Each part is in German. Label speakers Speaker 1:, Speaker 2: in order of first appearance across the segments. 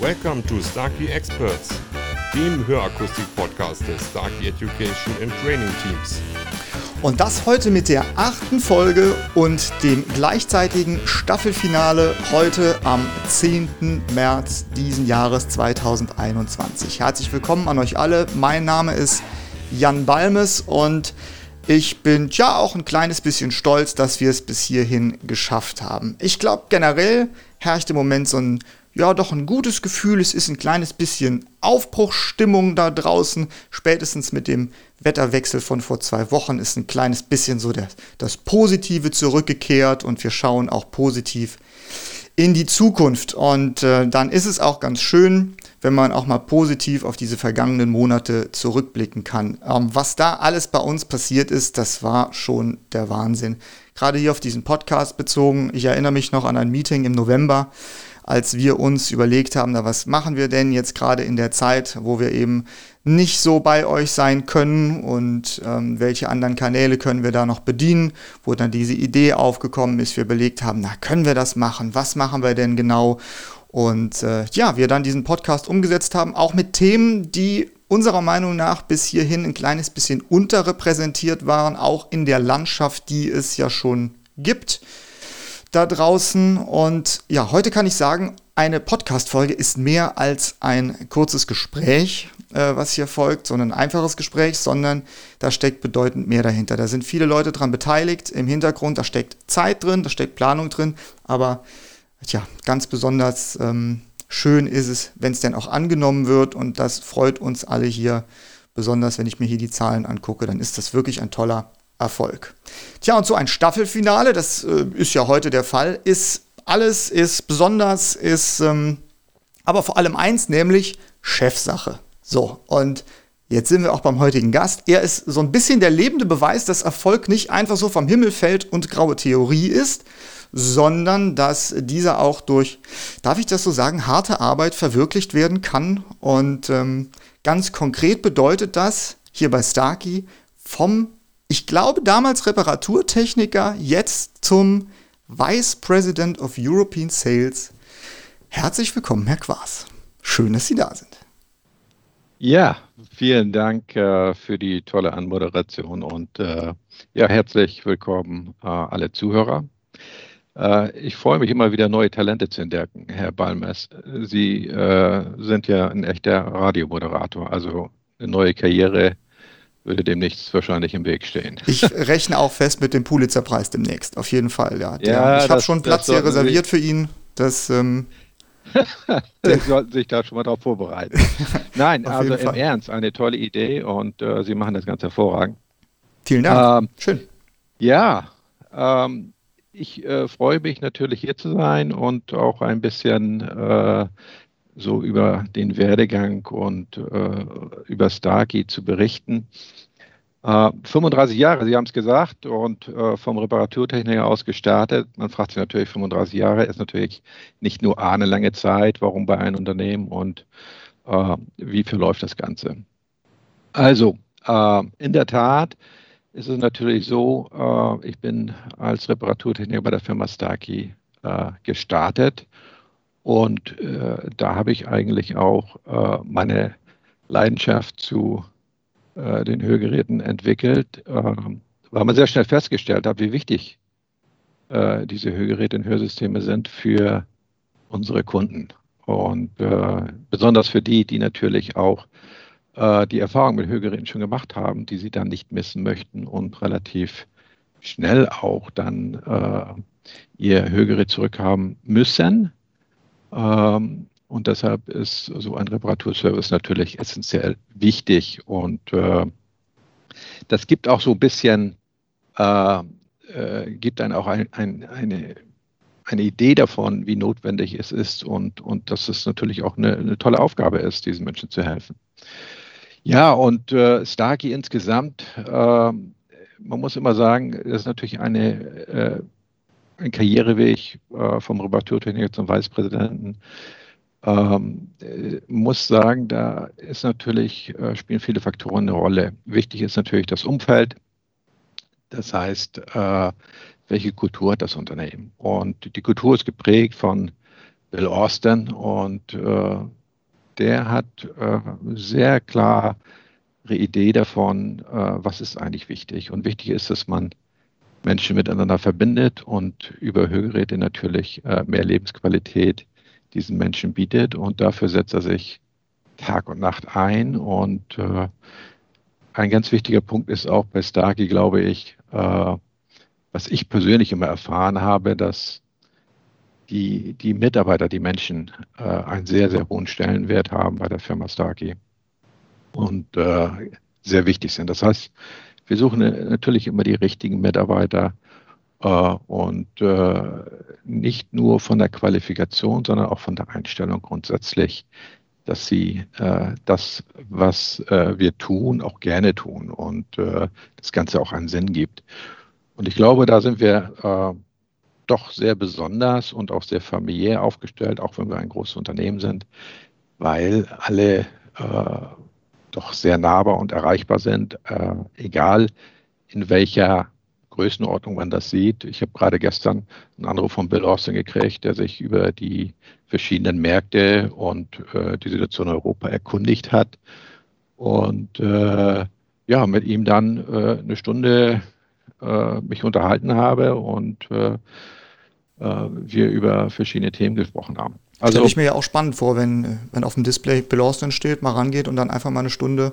Speaker 1: Welcome to Starkey Experts, dem Hörakustik-Podcast des Starkey Education and Training Teams.
Speaker 2: Und das heute mit der achten Folge und dem gleichzeitigen Staffelfinale heute am 10. März diesen Jahres 2021. Herzlich willkommen an euch alle. Mein Name ist Jan Balmes und ich bin ja auch ein kleines bisschen stolz, dass wir es bis hierhin geschafft haben. Ich glaube, generell herrscht im Moment so ein, ja, doch ein gutes Gefühl. Es ist ein kleines bisschen Aufbruchsstimmung da draußen. Spätestens mit dem Wetterwechsel von vor zwei Wochen ist ein kleines bisschen so der, das Positive zurückgekehrt und wir schauen auch positiv in die Zukunft. Und äh, dann ist es auch ganz schön, wenn man auch mal positiv auf diese vergangenen Monate zurückblicken kann. Ähm, was da alles bei uns passiert ist, das war schon der Wahnsinn. Gerade hier auf diesen Podcast bezogen. Ich erinnere mich noch an ein Meeting im November, als wir uns überlegt haben, na, was machen wir denn jetzt gerade in der Zeit, wo wir eben nicht so bei euch sein können und ähm, welche anderen Kanäle können wir da noch bedienen, wo dann diese Idee aufgekommen ist, wir belegt haben, na, können wir das machen? Was machen wir denn genau? Und äh, ja, wir dann diesen Podcast umgesetzt haben, auch mit Themen, die unserer Meinung nach bis hierhin ein kleines bisschen unterrepräsentiert waren, auch in der Landschaft, die es ja schon gibt da draußen. Und ja, heute kann ich sagen, eine Podcast-Folge ist mehr als ein kurzes Gespräch, äh, was hier folgt, sondern ein einfaches Gespräch, sondern da steckt bedeutend mehr dahinter. Da sind viele Leute dran beteiligt im Hintergrund, da steckt Zeit drin, da steckt Planung drin, aber Tja, ganz besonders ähm, schön ist es, wenn es denn auch angenommen wird und das freut uns alle hier. Besonders wenn ich mir hier die Zahlen angucke, dann ist das wirklich ein toller Erfolg. Tja, und so ein Staffelfinale, das äh, ist ja heute der Fall, ist alles, ist besonders, ist ähm, aber vor allem eins, nämlich Chefsache. So, und jetzt sind wir auch beim heutigen Gast. Er ist so ein bisschen der lebende Beweis, dass Erfolg nicht einfach so vom Himmel fällt und graue Theorie ist, sondern dass dieser auch durch, darf ich das so sagen, harte Arbeit verwirklicht werden kann. Und ähm, ganz konkret bedeutet das hier bei Starkey vom, ich glaube damals Reparaturtechniker, jetzt zum Vice President of European Sales. Herzlich willkommen, Herr Quaas. Schön, dass Sie da sind.
Speaker 3: Ja, vielen Dank äh, für die tolle Anmoderation und äh, ja, herzlich willkommen äh, alle Zuhörer. Äh, ich freue mich immer wieder, neue Talente zu entdecken, Herr Balmes. Sie äh, sind ja ein echter Radiomoderator, also eine neue Karriere würde dem nichts wahrscheinlich im Weg stehen.
Speaker 2: Ich rechne auch fest mit dem Pulitzerpreis demnächst, auf jeden Fall. Ja, ja ich habe schon Platz hier reserviert für ihn. Das, ähm,
Speaker 3: Sie sollten sich da schon mal darauf vorbereiten. Nein, also im Fall. Ernst, eine tolle Idee und äh, Sie machen das ganz hervorragend.
Speaker 2: Vielen Dank. Ähm, Schön.
Speaker 3: Ja, ähm, ich äh, freue mich natürlich hier zu sein und auch ein bisschen äh, so über den Werdegang und äh, über Starkey zu berichten. 35 äh, Jahre, Sie haben es gesagt, und äh, vom Reparaturtechniker aus gestartet. Man fragt sich natürlich, 35 Jahre ist natürlich nicht nur eine lange Zeit, warum bei einem Unternehmen und äh, wie verläuft das Ganze. Also, in der Tat, ist es natürlich so, äh, ich bin als Reparaturtechniker bei der Firma Starkey äh, gestartet und äh, da habe ich eigentlich auch äh, meine Leidenschaft zu äh, den Hörgeräten entwickelt, ähm, weil man sehr schnell festgestellt hat, wie wichtig äh, diese Hörgeräte und Hörsysteme sind für unsere Kunden. Und besonders für die, die natürlich auch äh, die Erfahrung mit Hörgeräten schon gemacht haben, die sie dann nicht missen möchten und relativ schnell auch dann äh, ihr Hörgerät zurückhaben müssen. Ähm, und deshalb ist so ein Reparaturservice natürlich essentiell wichtig. Und äh, das gibt auch so ein bisschen, äh, äh, gibt dann auch ein, ein, eine, eine Idee davon, wie notwendig es ist und, und dass es natürlich auch eine, eine tolle Aufgabe ist, diesen Menschen zu helfen. Ja, und äh, Starkey insgesamt, äh, man muss immer sagen, das ist natürlich eine, äh, Karriereweg äh, vom Reparaturtechniker zum Vicepräsidenten. Ähm, äh, muss sagen, da ist natürlich, äh, spielen viele Faktoren eine Rolle. Wichtig ist natürlich das Umfeld. Das heißt, äh, welche Kultur hat das Unternehmen? Und die Kultur ist geprägt von Bill Austin und äh, der hat äh, sehr klare Idee davon, äh, was ist eigentlich wichtig. Und wichtig ist, dass man Menschen miteinander verbindet und über Hörgeräte natürlich äh, mehr Lebensqualität diesen Menschen bietet. Und dafür setzt er sich Tag und Nacht ein. Und äh, ein ganz wichtiger Punkt ist auch bei Starkey, glaube ich, äh, was ich persönlich immer erfahren habe, dass die, die Mitarbeiter, die Menschen, äh, einen sehr, sehr hohen Stellenwert haben bei der Firma Starkey und äh, sehr wichtig sind. Das heißt, wir suchen natürlich immer die richtigen Mitarbeiter äh, und äh, nicht nur von der Qualifikation, sondern auch von der Einstellung grundsätzlich, dass sie äh, das, was äh, wir tun, auch gerne tun und das Ganze auch einen Sinn gibt. Und ich glaube, da sind wir doch sehr besonders und auch sehr familiär aufgestellt, auch wenn wir ein großes Unternehmen sind, weil alle äh, doch sehr nahbar und erreichbar sind, äh, egal in welcher Größenordnung man das sieht. Ich habe gerade gestern einen Anruf von Bill Austin gekriegt, der sich über die verschiedenen Märkte und äh, die Situation in Europa erkundigt hat. Und äh, ja, mit ihm dann äh, eine Stunde äh, mich unterhalten habe und äh, äh, wir über verschiedene Themen gesprochen haben.
Speaker 2: Also stelle ich mir ja auch spannend vor, wenn, wenn auf dem Display Bill Austin steht, mal rangeht und dann einfach mal eine Stunde.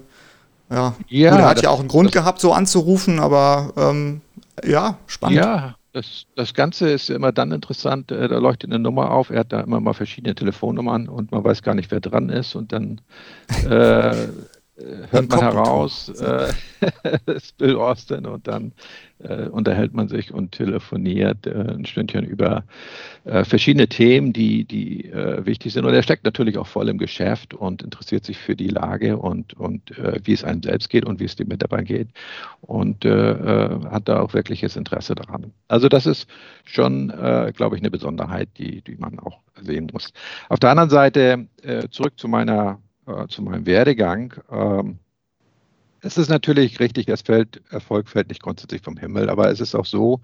Speaker 2: Ja, ja Gut, er hat das, ja auch einen Grund gehabt, so anzurufen, aber ähm, ja, spannend.
Speaker 3: Ja, das, das Ganze ist immer dann interessant, äh, da leuchtet eine Nummer auf, er hat da immer mal verschiedene Telefonnummern und man weiß gar nicht, wer dran ist und dann äh, hört man heraus, äh, ist Bill Austin und dann äh, unterhält man sich und telefoniert äh, ein Stündchen über äh, verschiedene Themen, die, die äh, wichtig sind. Und er steckt natürlich auch voll im Geschäft und interessiert sich für die Lage und, und äh, wie es einem selbst geht und wie es dem Mitarbeitern geht und äh, hat da auch wirkliches Interesse daran. Also das ist schon, glaube ich, eine Besonderheit, die, die man auch sehen muss. Auf der anderen Seite, zurück zu meiner zu meinem Werdegang. Ähm, es ist natürlich richtig, das fällt, Erfolg fällt nicht grundsätzlich vom Himmel, aber es ist auch so,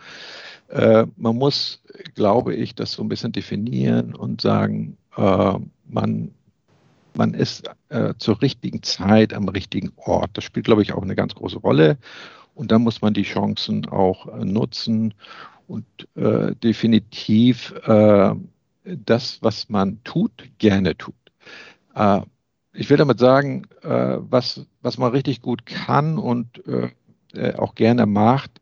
Speaker 3: äh, man muss, glaube ich, das so ein bisschen definieren und sagen, äh, man, man ist äh, zur richtigen Zeit am richtigen Ort. Das spielt, glaube ich, auch eine ganz große Rolle. Und dann muss man die Chancen auch äh, nutzen und äh, definitiv äh, das, was man tut, gerne tut ich will damit sagen, äh, was, was man richtig gut kann und äh, äh, auch gerne macht,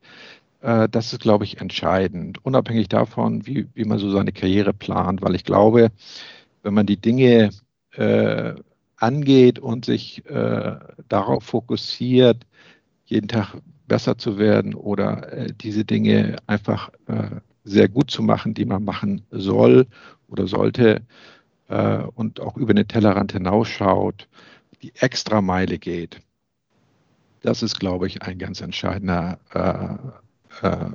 Speaker 3: äh, das ist, glaube ich, entscheidend, unabhängig davon, wie, wie man so seine Karriere plant, weil ich glaube, wenn man die Dinge äh, angeht und sich äh, darauf fokussiert, jeden Tag besser zu werden oder diese Dinge einfach sehr gut zu machen, die man machen soll oder sollte, äh, und auch über den Tellerrand hinausschaut, die Extrameile geht. Das ist, glaube ich, ein ganz entscheidender, äh, äh,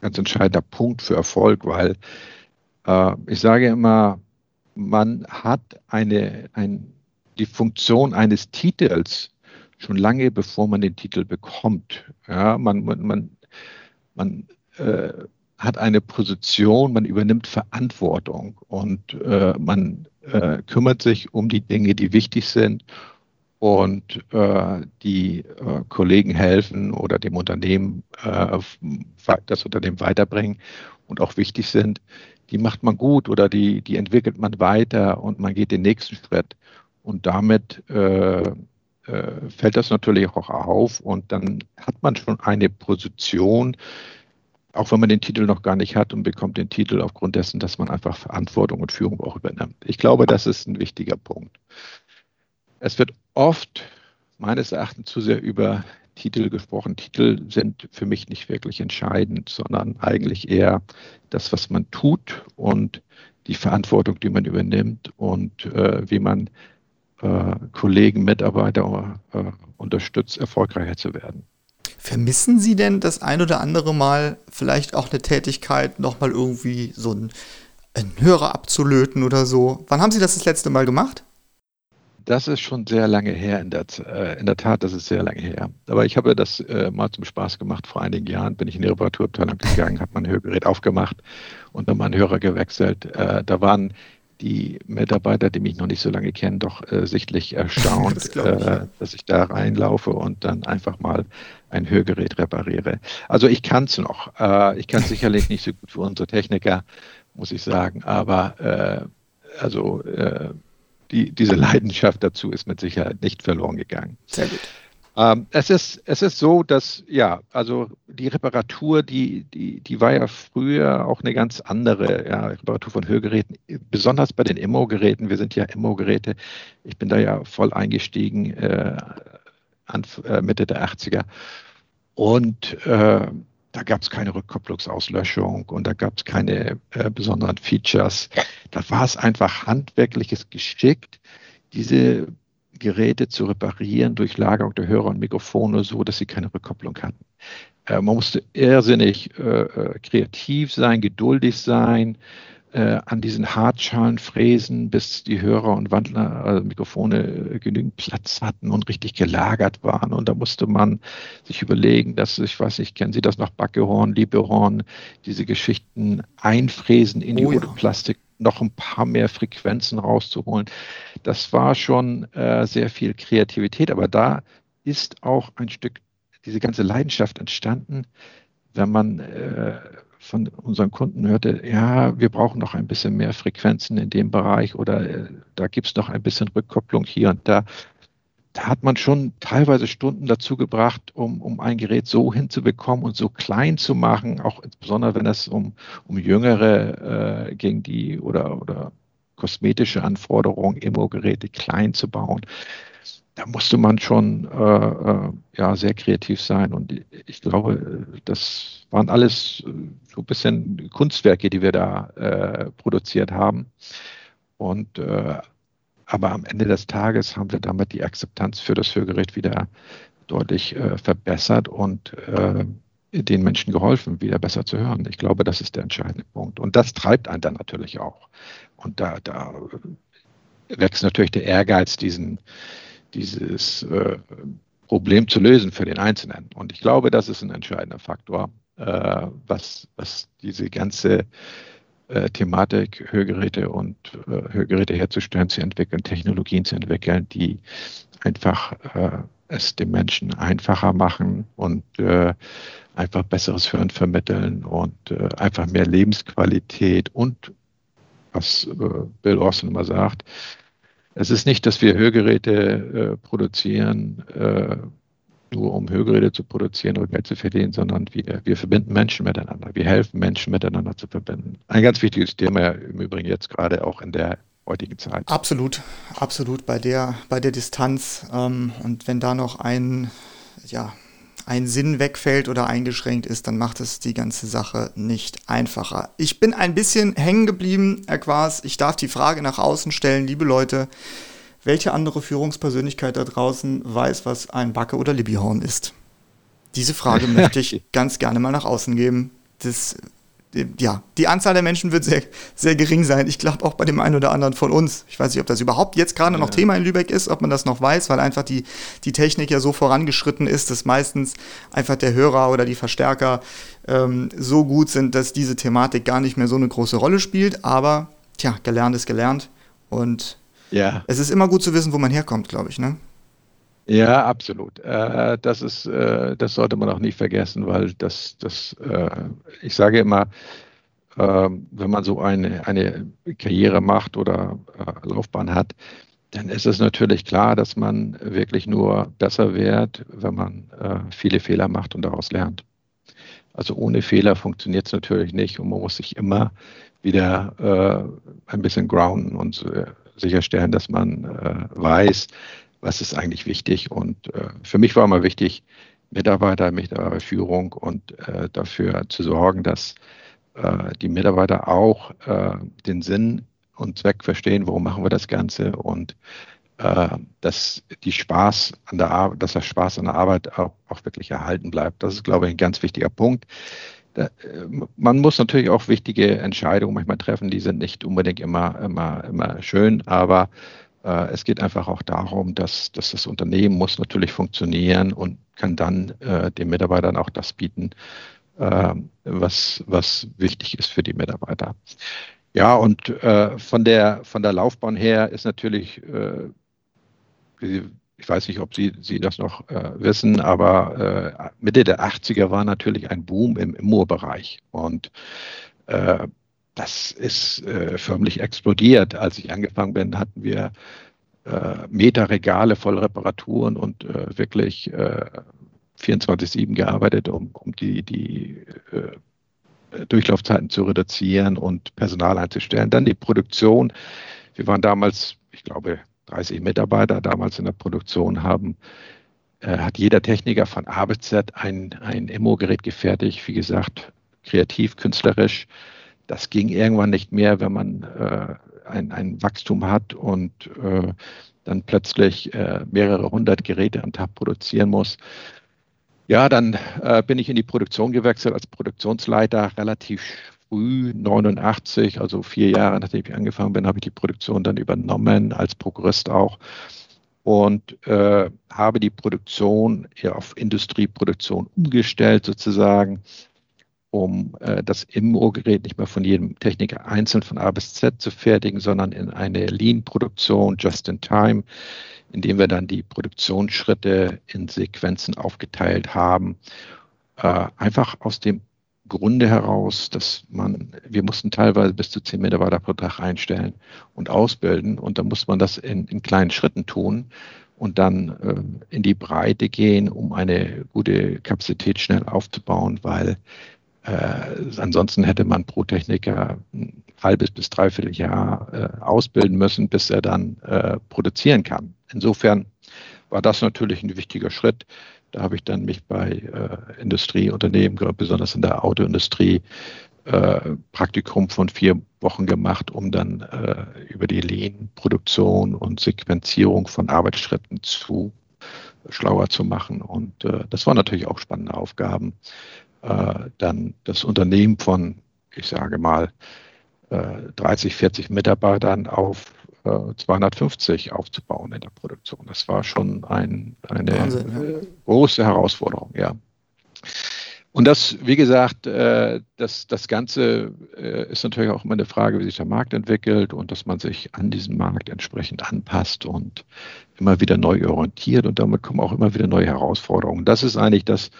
Speaker 3: ganz entscheidender Punkt für Erfolg, weil äh, ich sage immer, man hat eine, ein, die Funktion eines Titels schon lange bevor man den Titel bekommt. Ja, man, man, man, man äh, hat eine Position, man übernimmt Verantwortung und äh, man äh, kümmert sich um die Dinge, die wichtig sind und äh, die äh, Kollegen helfen oder dem Unternehmen äh, das Unternehmen weiterbringen und auch wichtig sind. Die macht man gut oder die, die entwickelt man weiter und man geht den nächsten Schritt. Und damit äh, fällt das natürlich auch auf und dann hat man schon eine Position, auch wenn man den Titel noch gar nicht hat und bekommt den Titel aufgrund dessen, dass man einfach Verantwortung und Führung auch übernimmt. Ich glaube, das ist ein wichtiger Punkt. Es wird oft meines Erachtens zu sehr über Titel gesprochen. Titel sind für mich nicht wirklich entscheidend, sondern eigentlich eher das, was man tut und die Verantwortung, die man übernimmt und äh, wie man äh, Kollegen, Mitarbeiter äh, unterstützt, erfolgreicher zu werden.
Speaker 2: Vermissen Sie denn das ein oder andere Mal vielleicht auch eine Tätigkeit, nochmal irgendwie so einen, einen Hörer abzulöten oder so? Wann haben Sie das das letzte Mal gemacht?
Speaker 3: das ist schon sehr lange her. In der, äh, in der Tat, das ist sehr lange her. Aber ich habe das äh, mal zum Spaß gemacht. Vor einigen Jahren bin ich in die Reparaturabteilung gegangen, habe mein Hörgerät aufgemacht und dann meinen Hörer gewechselt. Äh, da waren die Mitarbeiter, die mich noch nicht so lange kennen, doch äh, sichtlich erstaunt, das ich. Äh, dass ich da reinlaufe und dann einfach mal ein Hörgerät repariere. Also ich kann es noch. Äh, ich kann es sicherlich nicht so gut für unsere Techniker, muss ich sagen, aber äh, also äh, die, diese Leidenschaft dazu ist mit Sicherheit nicht verloren gegangen.
Speaker 2: Sehr gut.
Speaker 3: Ähm, es, ist, es ist so, dass, ja, also die Reparatur, die, die, die war ja früher auch eine ganz andere, ja, Reparatur von Hörgeräten, besonders bei den Immo-Geräten. Wir sind ja Immo-Geräte. Ich bin da ja voll eingestiegen, äh, an, äh, Mitte der 80er. Und äh, da gab es keine Rückkopplungsauslöschung und da gab es keine äh, besonderen Features. Da war es einfach handwerkliches Geschick, diese Geräte zu reparieren durch Lagerung der Hörer und Mikrofone so, dass sie keine Rückkopplung hatten. Äh, man musste irrsinnig äh, äh kreativ sein, geduldig sein, äh, an diesen Hartschalen fräsen, bis die Hörer und Wandler, also Mikrofone äh, genügend Platz hatten und richtig gelagert waren. Und da musste man sich überlegen, dass, ich weiß nicht, kennen Sie das noch, Backehorn, Liebehorn, diese Geschichten einfräsen in die oh, ja. Plastik noch ein paar mehr Frequenzen rauszuholen. Das war schon äh, sehr viel Kreativität, aber da ist auch ein Stück diese ganze Leidenschaft entstanden, wenn man äh, von unseren Kunden hörte, ja, wir brauchen noch ein bisschen mehr Frequenzen in dem Bereich oder äh, da gibt es noch ein bisschen Rückkopplung hier und da. Da hat man schon teilweise Stunden dazu gebracht, um, um ein Gerät so hinzubekommen und so klein zu machen, auch insbesondere wenn es um, um jüngere äh, ging, die oder, oder kosmetische Anforderungen, Immo-Geräte klein zu bauen da musste man schon äh, äh, ja, sehr kreativ sein. Und ich glaube, das waren alles so ein bisschen Kunstwerke, die wir da äh, produziert haben. Und äh, aber am Ende des Tages haben wir damit die Akzeptanz für das Hörgerät wieder deutlich äh, verbessert und den Menschen geholfen, wieder besser zu hören. Ich glaube, das ist der entscheidende Punkt. Und das treibt einen dann natürlich auch. Und da, da wächst natürlich der Ehrgeiz, diesen, dieses äh, Problem zu lösen für den Einzelnen. Und ich glaube, das ist ein entscheidender Faktor, äh, was, was diese ganze äh, Thematik, Hörgeräte und äh, Hörgeräte herzustellen, zu entwickeln, Technologien zu entwickeln, die einfach äh, es dem Menschen einfacher machen und äh, einfach besseres Hören vermitteln und einfach mehr Lebensqualität und was Bill Orson immer sagt, es ist nicht, dass wir Hörgeräte äh, produzieren, äh, nur um Hörgeräte zu produzieren oder Geld zu verdienen, sondern wir, wir verbinden Menschen miteinander. Wir helfen Menschen miteinander zu verbinden. Ein ganz wichtiges Thema im Übrigen jetzt gerade auch in der heutigen Zeit.
Speaker 2: Absolut, absolut bei der, bei der Distanz. Ähm, und wenn da noch ein, ja, ein Sinn wegfällt oder eingeschränkt ist, dann macht es die ganze Sache nicht einfacher. Ich bin ein bisschen hängen geblieben, Herr Quas. Ich darf die Frage nach außen stellen, liebe Leute. Welche andere Führungspersönlichkeit da draußen weiß, was ein Backe oder Libbyhorn ist? Diese Frage möchte ich ganz gerne mal nach außen geben. Das ja, die Anzahl der Menschen wird sehr, sehr gering sein. Ich glaube auch bei dem einen oder anderen von uns. Ich weiß nicht, ob das überhaupt jetzt gerade ja. noch Thema in Lübeck ist, ob man das noch weiß, weil einfach die, die Technik ja so vorangeschritten ist, dass meistens einfach der Hörer oder die Verstärker ähm, so gut sind, dass diese Thematik gar nicht mehr so eine große Rolle spielt. Aber, tja, gelernt ist gelernt. Und ja. es ist immer gut zu wissen, wo man herkommt, glaube ich, ne?
Speaker 3: Ja, absolut. Äh, das ist, äh, das sollte man auch nicht vergessen, weil das, das, äh, ich sage immer, ähm, wenn man so eine, eine Karriere macht oder äh, Laufbahn hat, dann ist es natürlich klar, dass man wirklich nur besser wird, wenn man äh, viele Fehler macht und daraus lernt. Also ohne Fehler funktioniert es natürlich nicht und man muss sich immer wieder äh, ein bisschen grounden und sicherstellen, dass man weiß, was ist eigentlich wichtig. Und äh, für mich war immer wichtig, Mitarbeiter, Mitarbeiterführung und äh, dafür zu sorgen, dass äh, die Mitarbeiter auch äh, den Sinn und Zweck verstehen, warum machen wir das Ganze und äh, dass die Spaß an der Arbeit, dass der Spaß an der Arbeit auch, auch wirklich erhalten bleibt. Das ist, glaube ich, ein ganz wichtiger Punkt. Äh, man muss natürlich auch wichtige Entscheidungen manchmal treffen, die sind nicht unbedingt immer, immer, immer schön, aber Äh, es geht einfach auch darum, dass, dass das Unternehmen muss natürlich funktionieren und kann dann äh, den Mitarbeitern auch das bieten, äh, was, was wichtig ist für die Mitarbeiter. Ja, und äh, von, der, von der Laufbahn her ist natürlich, äh, ich weiß nicht, ob Sie, Sie das noch äh, wissen, aber Mitte der 80er war natürlich ein Boom im Immo-Bereich. Und das ist äh, förmlich explodiert. Als ich angefangen bin, hatten wir äh, Meterregale voll Reparaturen und äh, wirklich 24-7 gearbeitet, um, um die, die Durchlaufzeiten zu reduzieren und Personal einzustellen. Dann die Produktion. Wir waren damals, ich glaube, 30 Mitarbeiter damals in der Produktion, haben, äh, hat jeder Techniker von A bis Z ein, ein Immo-Gerät gefertigt, wie gesagt, kreativ, künstlerisch. Das ging irgendwann nicht mehr, wenn man äh, ein, ein Wachstum hat und äh, dann plötzlich äh, mehrere hundert Geräte am Tag produzieren muss. Ja, dann äh, bin ich in die Produktion gewechselt als Produktionsleiter relativ früh, 89, also vier Jahre nachdem ich angefangen bin, habe ich die Produktion dann übernommen, als Prokurist auch und äh, habe die Produktion ja, auf Industrieproduktion umgestellt sozusagen um äh, das Immo-Gerät nicht mehr von jedem Techniker einzeln von A bis Z zu fertigen, sondern in eine Lean-Produktion, just in time, indem wir dann die Produktionsschritte in Sequenzen aufgeteilt haben. Äh, einfach aus dem Grunde heraus, dass man, wir mussten teilweise bis zu zehn Mitarbeiter pro Tag einstellen und ausbilden und dann muss man das in, in kleinen Schritten tun und dann äh, in die Breite gehen, um eine gute Kapazität schnell aufzubauen, weil äh, ansonsten hätte man pro Techniker ein halbes bis dreiviertel Jahr äh, ausbilden müssen, bis er dann äh, produzieren kann. Insofern war das natürlich ein wichtiger Schritt. Da habe ich dann mich bei äh, Industrieunternehmen, besonders in der Autoindustrie, äh, Praktikum von vier Wochen gemacht, um dann äh, über die Lean-Produktion und Sequenzierung von Arbeitsschritten zu schlauer zu machen. Und äh, das waren natürlich auch spannende Aufgaben äh, dann das Unternehmen von, ich sage mal, äh, 30, 40 Mitarbeitern auf äh, 250 aufzubauen in der Produktion. Das war schon ein, eine Wahnsinn, ja. große Herausforderung, ja. Und das, wie gesagt, äh, das, das Ganze äh, ist natürlich auch immer eine Frage, wie sich der Markt entwickelt und dass man sich an diesen Markt entsprechend anpasst und immer wieder neu orientiert und damit kommen auch immer wieder neue Herausforderungen. Das ist eigentlich das,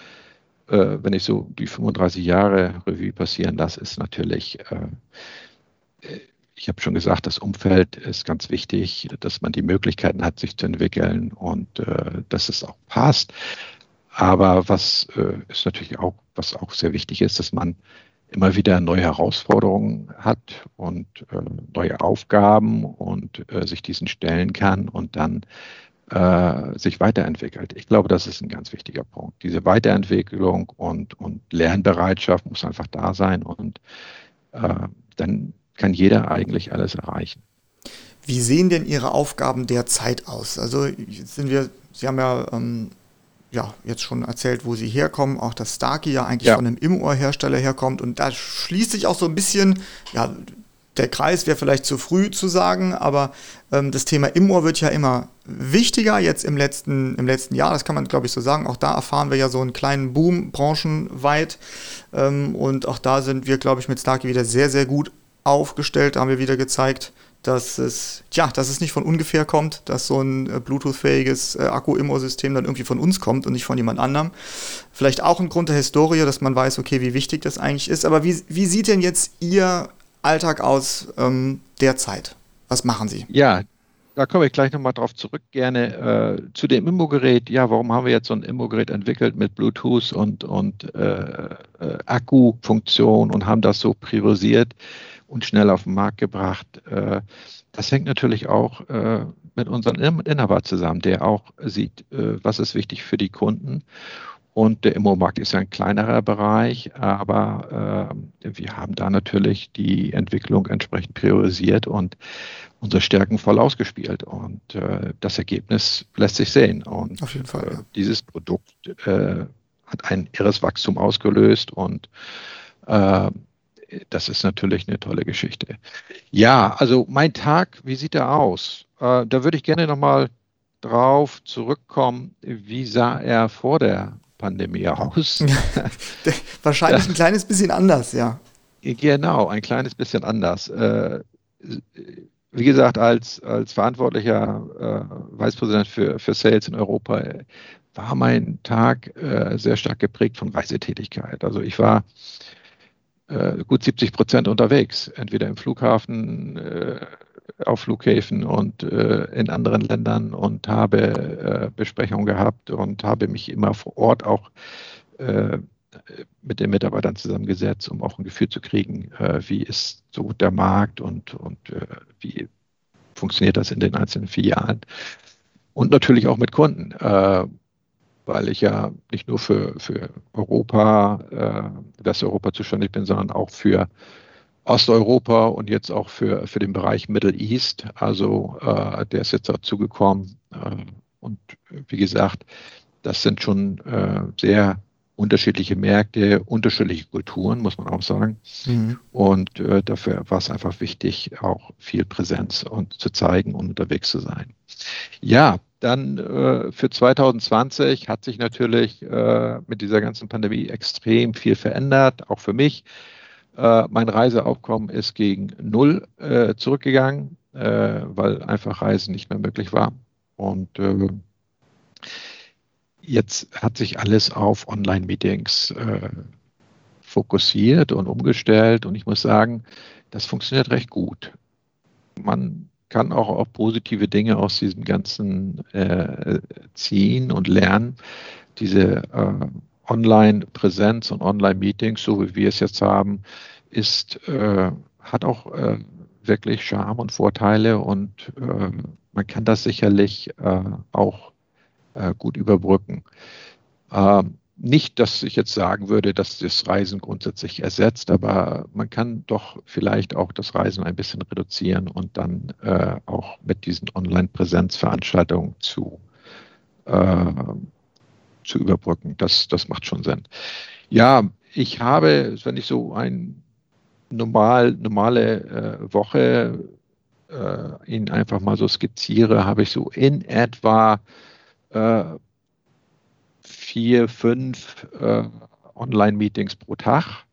Speaker 3: äh, wenn ich so die 35 Jahre Revue passieren lasse, ist natürlich, äh, ich habe schon gesagt, das Umfeld ist ganz wichtig, dass man die Möglichkeiten hat, sich zu entwickeln und äh, dass es auch passt. Aber was äh, ist natürlich auch, was auch sehr wichtig ist, dass man immer wieder neue Herausforderungen hat und äh, neue Aufgaben und äh, sich diesen stellen kann und dann äh, sich weiterentwickelt. Ich glaube, das ist ein ganz wichtiger Punkt. Diese Weiterentwicklung und, und Lernbereitschaft muss einfach da sein und äh, dann kann jeder eigentlich alles erreichen.
Speaker 2: Wie sehen denn Ihre Aufgaben derzeit aus? Also sind wir, Sie haben ja, ähm, ja jetzt schon erzählt, wo Sie herkommen, auch dass Starkey ja eigentlich ja. von einem Immoor-Hersteller herkommt und da schließt sich auch so ein bisschen ja, der Kreis wäre vielleicht zu früh zu sagen, aber ähm, das Thema Immoor wird ja immer wichtiger jetzt im letzten, im letzten Jahr, das kann man glaube ich so sagen. Auch da erfahren wir ja so einen kleinen Boom branchenweit ähm, und auch da sind wir glaube ich mit Starkey wieder sehr, sehr gut aufgestellt. Da haben wir wieder gezeigt, dass es, ja, dass es nicht von ungefähr kommt, dass so ein äh, Bluetooth-fähiges äh, Akku-Immo-System dann irgendwie von uns kommt und nicht von jemand anderem. Vielleicht auch ein Grund der Historie, dass man weiß, okay, wie wichtig das eigentlich ist. Aber wie, wie sieht denn jetzt Ihr Alltag aus ähm, derzeit? Was machen Sie?
Speaker 3: Ja, da komme ich gleich nochmal drauf zurück, gerne äh, zu dem Immo-Gerät. Ja, warum haben wir jetzt so ein Immo-Gerät entwickelt mit Bluetooth und, und äh, äh, Akkufunktion und haben das so priorisiert und schnell auf den Markt gebracht? Äh, das hängt natürlich auch äh, mit unserem Inhaber zusammen, der auch sieht, äh, was ist wichtig für die Kunden und der Immomarkt ist ja ein kleinerer Bereich, aber wir haben da natürlich die Entwicklung entsprechend priorisiert und unsere Stärken voll ausgespielt. Und das Ergebnis lässt sich sehen. Und
Speaker 2: Auf jeden Fall, ja.
Speaker 3: dieses Produkt hat ein irres Wachstum ausgelöst und das ist natürlich eine tolle Geschichte. Ja, also mein Tag, wie sieht er aus? äh, da würde ich gerne nochmal drauf zurückkommen, wie sah er vor der Pandemie aus?
Speaker 2: Wahrscheinlich ein kleines bisschen anders, ja.
Speaker 3: Genau, ein kleines bisschen anders. Äh, wie gesagt, als, als verantwortlicher äh, Vicepräsident für, für Sales in Europa war mein Tag äh, sehr stark geprägt von Reisetätigkeit. Also ich war äh, gut 70 Prozent unterwegs, entweder im Flughafen, äh, auf Flughäfen und äh, in anderen Ländern und habe äh, Besprechungen gehabt und habe mich immer vor Ort auch äh, mit den Mitarbeitern zusammengesetzt, um auch ein Gefühl zu kriegen, wie ist so der Markt und, und wie funktioniert das in den einzelnen Filialen. Und natürlich auch mit Kunden weil ich ja nicht nur für, für Europa, äh, Westeuropa zuständig bin, sondern auch für Osteuropa und jetzt auch für, für den Bereich Middle East. Also äh, der ist jetzt dazugekommen. Äh, und wie gesagt, das sind schon äh, sehr unterschiedliche Märkte, unterschiedliche Kulturen, muss man auch sagen. Mhm. Und äh, dafür war es einfach wichtig, auch viel Präsenz und zu zeigen und unterwegs zu sein. Ja, dann äh, für 2020 hat sich natürlich äh, mit dieser ganzen Pandemie extrem viel verändert, auch für mich. Äh, mein Reiseaufkommen ist gegen null äh, zurückgegangen, äh, weil einfach Reisen nicht mehr möglich war. Und jetzt hat sich alles auf Online-Meetings fokussiert und umgestellt. Und ich muss sagen, das funktioniert recht gut. Man kann auch, auch positive Dinge aus diesem Ganzen äh, ziehen und lernen. Diese äh, Online-Präsenz und Online-Meetings, so wie wir es jetzt haben, ist, äh, hat auch äh, wirklich Charme und Vorteile und äh, man kann das sicherlich äh, gut überbrücken. Ähm, nicht, dass ich jetzt sagen würde, dass das Reisen grundsätzlich ersetzt, aber man kann doch vielleicht auch das Reisen ein bisschen reduzieren und dann äh, auch mit diesen Online-Präsenzveranstaltungen zu, äh, zu überbrücken. Das, das macht schon Sinn. Ja, ich habe, wenn ich so eine normal, normale äh, Woche äh, Ihnen einfach mal so skizziere, habe ich so in etwa äh, vier, fünf äh, Online-Meetings pro Tag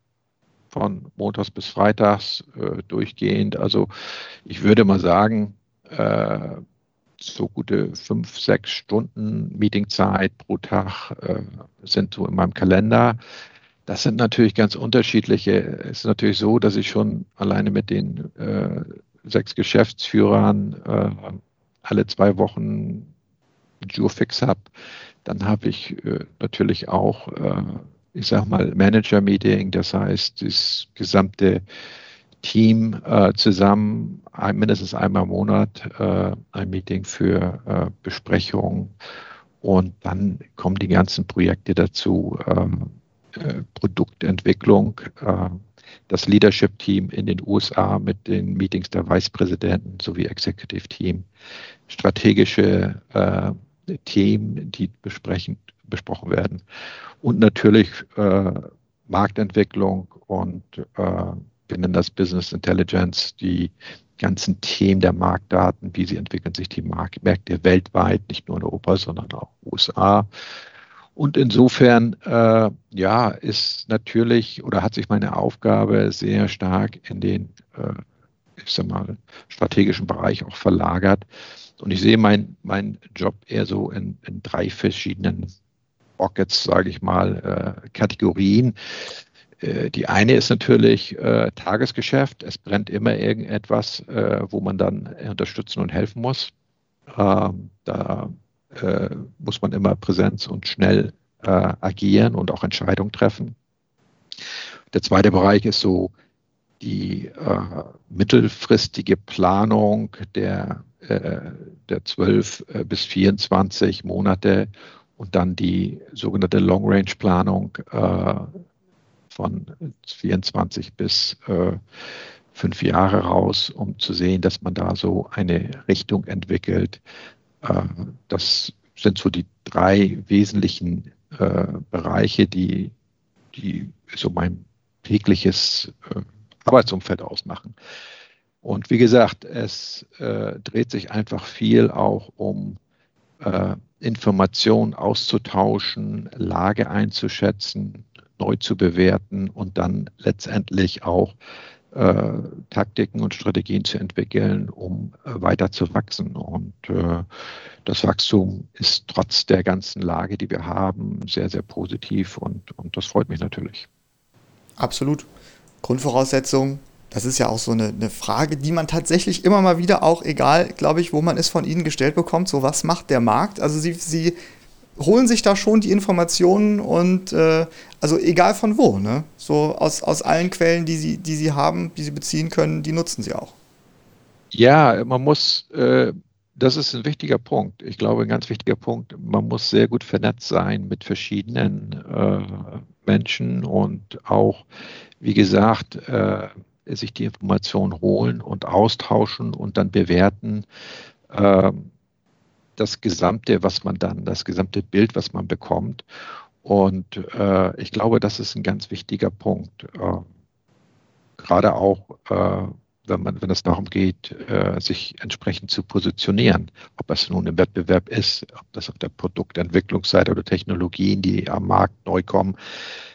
Speaker 3: von Montags bis Freitags äh, durchgehend. Also ich würde mal sagen, äh, so gute fünf, sechs Stunden Meetingzeit pro Tag äh, sind so in meinem Kalender. Das sind natürlich ganz unterschiedliche. Es ist natürlich so, dass ich schon alleine mit den äh, sechs Geschäftsführern äh, alle zwei Wochen Jurfix habe dann habe ich äh, natürlich auch, äh, ich sage mal, Manager-Meeting, das heißt, das gesamte Team äh, zusammen, ein, mindestens einmal im Monat, äh, ein Meeting für äh, Besprechungen. Und dann kommen die ganzen Projekte dazu, ähm, äh, Produktentwicklung, das Leadership-Team in den USA mit den Meetings der Vicepräsidenten sowie Executive Team, strategische Themen, die besprechen, besprochen werden. Und natürlich äh, Marktentwicklung und äh, nennen das Business Intelligence, die ganzen Themen der Marktdaten, wie sie entwickeln sich die Mark Märkte weltweit, nicht nur in Europa, sondern auch USA. Und insofern, äh, ja, ist natürlich oder hat sich meine Aufgabe sehr stark in den, äh, ich sag mal, strategischen Bereich auch verlagert, und ich sehe meinen mein Job eher so in, in drei verschiedenen Pockets, sage ich mal, äh, Kategorien. Äh, die eine ist natürlich äh, Tagesgeschäft. Es brennt immer irgendetwas, äh, wo man dann unterstützen und helfen muss. Ähm, da äh, muss man immer Präsenz und schnell äh, agieren und auch Entscheidungen treffen. Der zweite Bereich ist so die mittelfristige Planung der, der 12 äh, bis 24 Monate und dann die sogenannte Long-Range-Planung äh, von 24 bis äh, fünf Jahre raus, um zu sehen, dass man da so eine Richtung entwickelt. Äh, das sind so die drei wesentlichen Bereiche, die, die so mein tägliches Arbeitsumfeld ausmachen. Und wie gesagt, es äh, dreht sich einfach viel auch um äh, Informationen auszutauschen, Lage einzuschätzen, neu zu bewerten und dann letztendlich auch äh, Taktiken und Strategien zu entwickeln, um äh, weiter zu wachsen. Und äh, das Wachstum ist trotz der ganzen Lage, die wir haben, sehr, sehr positiv und, und das freut mich natürlich.
Speaker 2: Absolut. Grundvoraussetzung, das ist ja auch so eine, eine, Frage, die man tatsächlich immer mal wieder auch, egal, glaube ich, wo man es von Ihnen gestellt bekommt, so was macht der Markt? Also Sie, Sie holen sich da schon die Informationen und äh, also egal von wo, ne? So aus, aus allen Quellen, die Sie, die Sie haben, die Sie beziehen können, die nutzen Sie auch.
Speaker 3: Ja, man muss, äh, das ist ein wichtiger Punkt. Ich glaube, ein ganz wichtiger Punkt, man muss sehr gut vernetzt sein mit verschiedenen äh, Menschen und auch, wie gesagt, äh, sich die Informationen holen und austauschen und dann bewerten. Ähm, das gesamte, was man dann, das gesamte Bild, was man bekommt. Und äh, ich glaube, das ist ein ganz wichtiger Punkt. Äh, gerade auch, äh, wenn, man, wenn es darum geht, äh, sich entsprechend zu positionieren. Ob es nun im Wettbewerb ist, ob das auf der Produktentwicklungsseite oder Technologien, die am Markt neu kommen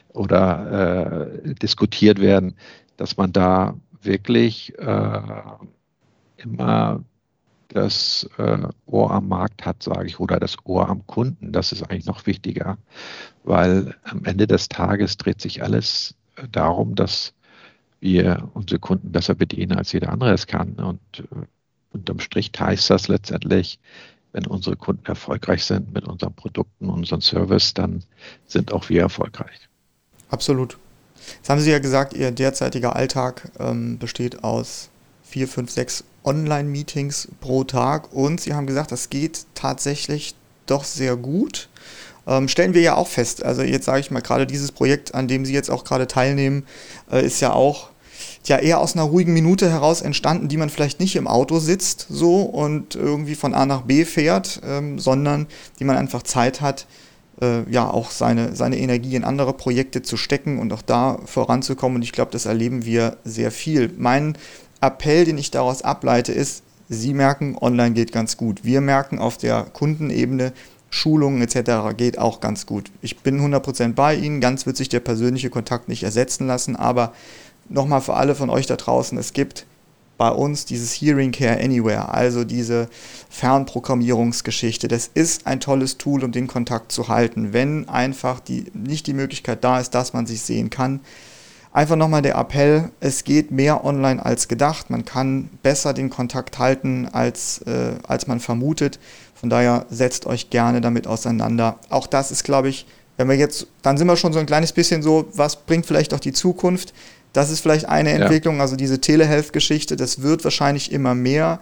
Speaker 3: oder äh, diskutiert werden, dass man da wirklich äh, immer das äh, Ohr am Markt hat, sage ich, oder das Ohr am Kunden. Das ist eigentlich noch wichtiger, weil am Ende des Tages dreht sich alles darum, dass wir unsere Kunden besser bedienen, als jeder andere es kann. Und äh, unterm Strich heißt das letztendlich, wenn unsere Kunden erfolgreich sind mit unseren Produkten, unseren Service, dann sind auch wir erfolgreich.
Speaker 2: Absolut. Jetzt haben Sie ja gesagt, Ihr derzeitiger Alltag ähm, besteht aus vier, fünf, sechs Online-Meetings pro Tag und Sie haben gesagt, das geht tatsächlich doch sehr gut. Ähm, stellen wir ja auch fest. Also jetzt sage ich mal, gerade dieses Projekt, an dem Sie jetzt auch gerade teilnehmen, äh, ist ja auch ja eher aus einer ruhigen Minute heraus entstanden, die man vielleicht nicht im Auto sitzt so und irgendwie von A nach B fährt, ähm, sondern die man einfach Zeit hat, äh, ja auch seine, seine Energie in andere Projekte zu stecken und auch da voranzukommen. Und ich glaube, das erleben wir sehr viel. Mein Appell, den ich daraus ableite, ist, Sie merken, online geht ganz gut. Wir merken auf der Kundenebene, Schulungen etc. geht auch ganz gut. Ich bin 100% bei Ihnen, ganz wird sich der persönliche Kontakt nicht ersetzen lassen, aber nochmal für alle von euch da draußen, es gibt bei uns dieses Hearing Care Anywhere, also diese Fernprogrammierungsgeschichte. Das ist ein tolles Tool, um den Kontakt zu halten, wenn einfach die, nicht die Möglichkeit da ist, dass man sich sehen kann. Einfach nochmal der Appell, es geht mehr online als gedacht. Man kann besser den Kontakt halten, als, äh, als man vermutet. Von daher setzt euch gerne damit auseinander. Auch das ist, glaube ich, wenn wir jetzt, dann sind wir schon so ein kleines bisschen so, was bringt vielleicht auch die Zukunft? Das ist vielleicht eine ja. Entwicklung, also diese Telehealth-Geschichte, das wird wahrscheinlich immer mehr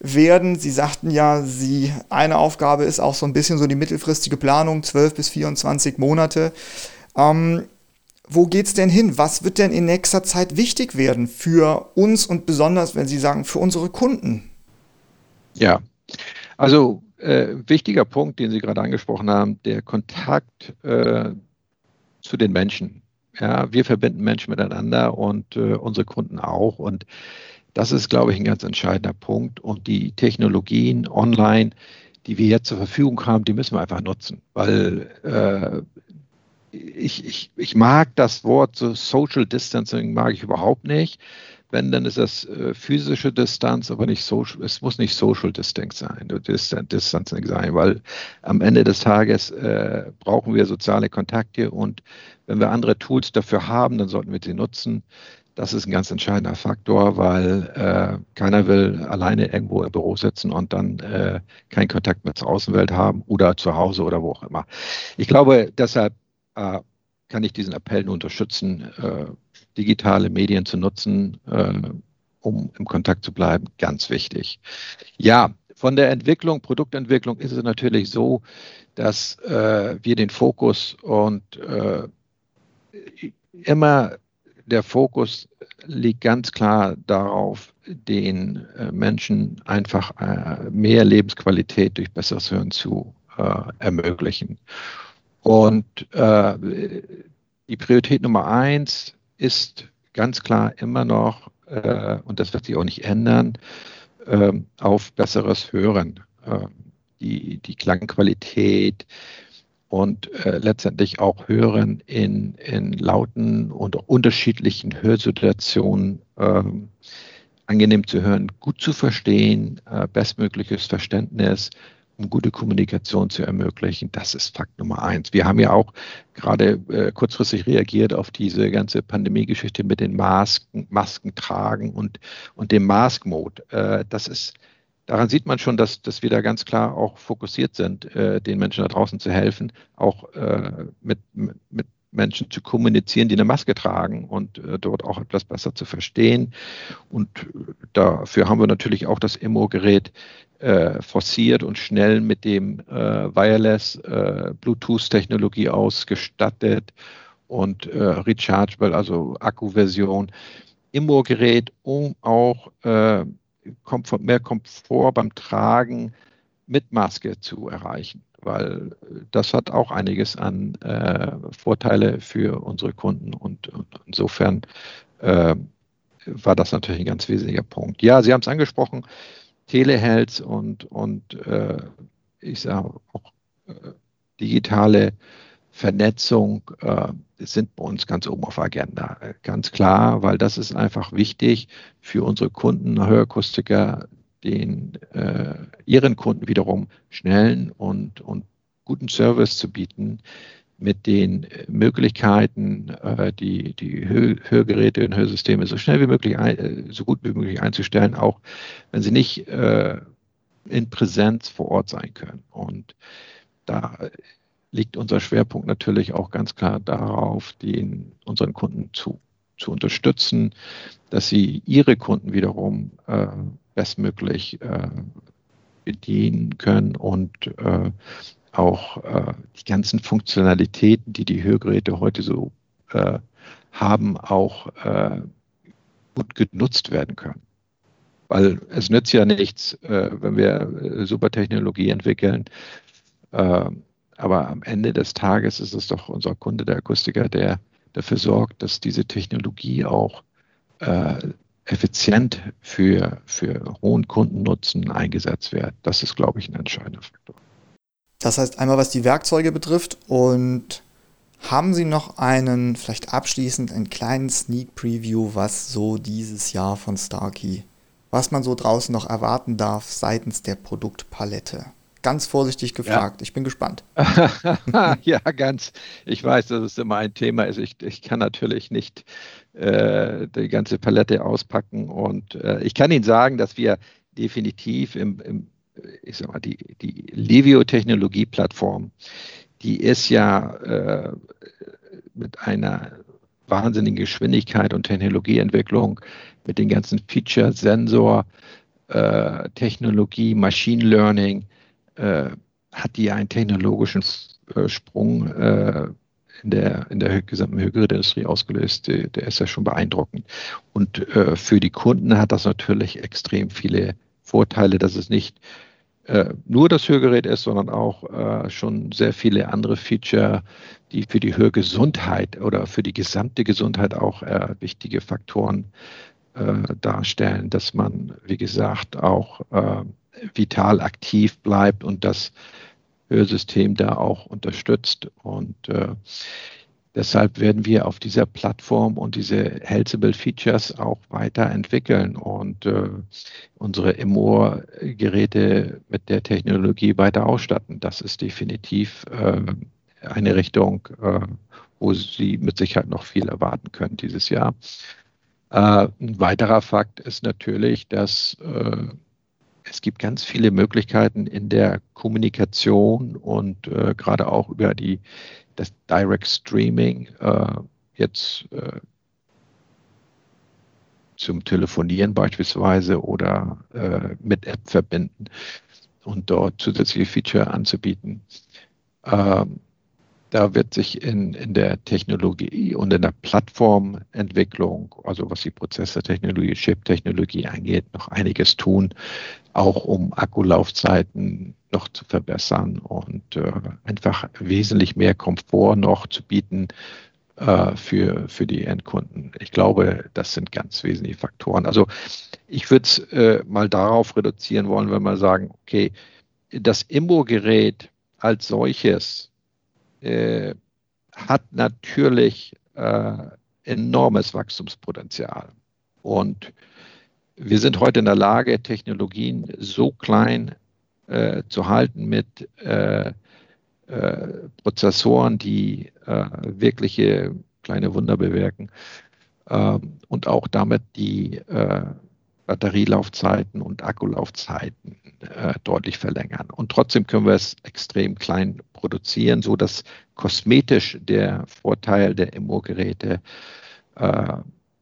Speaker 2: werden. Sie sagten ja, sie, eine Aufgabe ist auch so ein bisschen so die mittelfristige Planung, 12 bis 24 Monate. Ähm, wo geht es denn hin? Was wird denn in nächster Zeit wichtig werden für uns und besonders, wenn Sie sagen, für unsere Kunden?
Speaker 3: Ja, also äh, wichtiger Punkt, den Sie gerade angesprochen haben, der Kontakt äh, zu den Menschen. Ja, wir verbinden Menschen miteinander und äh, unsere Kunden auch. Und das ist, glaube ich, ein ganz entscheidender Punkt. Und die Technologien online, die wir jetzt zur Verfügung haben, die müssen wir einfach nutzen, weil äh, ich, ich, ich mag das Wort so Social Distancing mag ich überhaupt nicht. Wenn, dann ist das äh, physische Distanz, aber nicht social, es muss nicht Social Distancing sein, Distancing sein, weil am Ende des Tages äh, brauchen wir soziale Kontakte und wenn wir andere Tools dafür haben, dann sollten wir sie nutzen. Das ist ein ganz entscheidender Faktor, weil äh, keiner will alleine irgendwo im Büro sitzen und dann äh, keinen Kontakt mehr zur Außenwelt haben oder zu Hause oder wo auch immer. Ich glaube, deshalb äh, kann ich diesen Appell nur unterstützen, äh, digitale Medien zu nutzen, äh, um im Kontakt zu bleiben. Ganz wichtig. Ja, von der Entwicklung, Produktentwicklung ist es natürlich so, dass äh, wir den Fokus und äh, immer der Fokus liegt ganz klar darauf, den äh, Menschen einfach äh, mehr Lebensqualität durch besseres Hören zu äh, ermöglichen. Und äh, die Priorität Nummer eins ist ganz klar immer noch äh, und das wird sich auch nicht ändern, äh, auf besseres Hören. Äh, die, die Klangqualität und äh, letztendlich auch Hören in, in lauten und unterschiedlichen Hörsituationen ähm, angenehm zu hören, gut zu verstehen, äh, bestmögliches Verständnis um gute Kommunikation zu ermöglichen. Das ist Fakt Nummer eins. Wir haben ja auch gerade äh, kurzfristig reagiert auf diese ganze Pandemie-Geschichte mit den Masken, Masken tragen und, und dem Mask-Mode. Äh, das ist, daran sieht man schon, dass, dass wir da ganz klar auch fokussiert sind, äh, den Menschen da draußen zu helfen, auch äh, mit, mit Menschen zu kommunizieren, die eine Maske tragen und äh, dort auch etwas besser zu verstehen. Und äh, dafür haben wir natürlich auch das Immo-Gerät äh, forciert und schnell mit dem äh, Wireless äh, Bluetooth-Technologie ausgestattet und äh, rechargeable, also Akkuversion im Ohrgerät, um auch äh, Komfort, mehr Komfort beim Tragen mit Maske zu erreichen, weil das hat auch einiges an äh, Vorteile für unsere Kunden und, und insofern war das natürlich ein ganz wesentlicher Punkt. Ja, Sie haben es angesprochen, Telehealth und, und äh, ich sage auch äh, digitale Vernetzung äh, sind bei uns ganz oben auf Agenda. Ganz klar, weil das ist einfach wichtig für unsere Kunden, Hörakustiker, den äh, ihren Kunden wiederum schnellen und, und guten Service zu bieten, mit den Möglichkeiten, äh, die, die Hörgeräte und Hörsysteme so schnell wie möglich, ein, so gut wie möglich einzustellen, auch wenn sie nicht äh, in Präsenz vor Ort sein können. Und da liegt unser Schwerpunkt natürlich auch ganz klar darauf, den, unseren Kunden zu, zu unterstützen, dass sie ihre Kunden wiederum äh, bestmöglich äh, bedienen können und äh, auch äh, die ganzen Funktionalitäten, die die Hörgeräte heute so äh, haben, auch äh, gut genutzt werden können. Weil es nützt ja nichts, äh, wenn wir äh, super Technologie entwickeln. Aber am Ende des Tages ist es doch unser Kunde, der Akustiker, der dafür sorgt, dass diese Technologie auch effizient für, für hohen Kundennutzen eingesetzt wird. Das ist, glaube ich, ein entscheidender Faktor.
Speaker 2: Das heißt einmal, was die Werkzeuge betrifft und haben Sie noch einen, vielleicht abschließend, einen kleinen Sneak Preview, was so dieses Jahr von Starkey, was man so draußen noch erwarten darf seitens der Produktpalette? Ganz vorsichtig gefragt, ja. ich bin gespannt.
Speaker 3: ja, ganz. Ich weiß, dass es immer ein Thema ist. Ich, ich kann natürlich nicht äh, die ganze Palette auspacken. Und äh, ich kann Ihnen sagen, dass wir definitiv im, im ich sag mal, die, die Livio-Technologie-Plattform, die ist ja äh, mit einer wahnsinnigen Geschwindigkeit und Technologieentwicklung, mit den ganzen Feature, Sensor, äh, Technologie, Machine Learning, äh, hat die einen technologischen Sprung in der, in der gesamten Hörgeräteindustrie ausgelöst, der, ist ja schon beeindruckend. Und äh, für die Kunden hat das natürlich extrem viele Vorteile, dass es nicht äh, nur das Hörgerät ist, sondern auch äh, schon sehr viele andere Feature, die für die Hörgesundheit oder für die gesamte Gesundheit auch äh, wichtige Faktoren äh, darstellen, dass man, wie gesagt, auch äh, vital aktiv bleibt und das Hörsystem da auch unterstützt. Und äh, Deshalb werden wir auf dieser Plattform und diese Healthable Features auch weiterentwickeln und äh, unsere Imor-Geräte mit der Technologie weiter ausstatten. Das ist definitiv äh, eine Richtung, äh, wo Sie mit Sicherheit noch viel erwarten können dieses Jahr. Äh, ein weiterer Fakt ist natürlich, dass äh, es gibt ganz viele Möglichkeiten in der Kommunikation und äh, gerade auch über die das Direct Streaming äh, jetzt äh, zum Telefonieren beispielsweise oder äh, mit App verbinden und dort zusätzliche Feature anzubieten. Ähm, da wird sich in, in der Technologie und in der Plattformentwicklung, also was die Prozessortechnologie, Chip-Technologie angeht, noch einiges tun, auch um Akkulaufzeiten noch zu verbessern und äh, einfach wesentlich mehr Komfort noch zu bieten äh, für, für die Endkunden. Ich glaube, das sind ganz wesentliche Faktoren. Also ich würde es äh, mal darauf reduzieren wollen, wenn wir sagen, okay, das Immo-Gerät als solches äh, hat natürlich äh, enormes Wachstumspotenzial. Und wir sind heute in der Lage, Technologien so klein äh, zu halten mit äh, äh, Prozessoren, die äh, wirkliche kleine Wunder bewirken ähm, und auch damit die Batterielaufzeiten und Akkulaufzeiten äh, deutlich verlängern. Und trotzdem können wir es extrem klein produzieren, so dass kosmetisch der Vorteil der Immo-Geräte äh,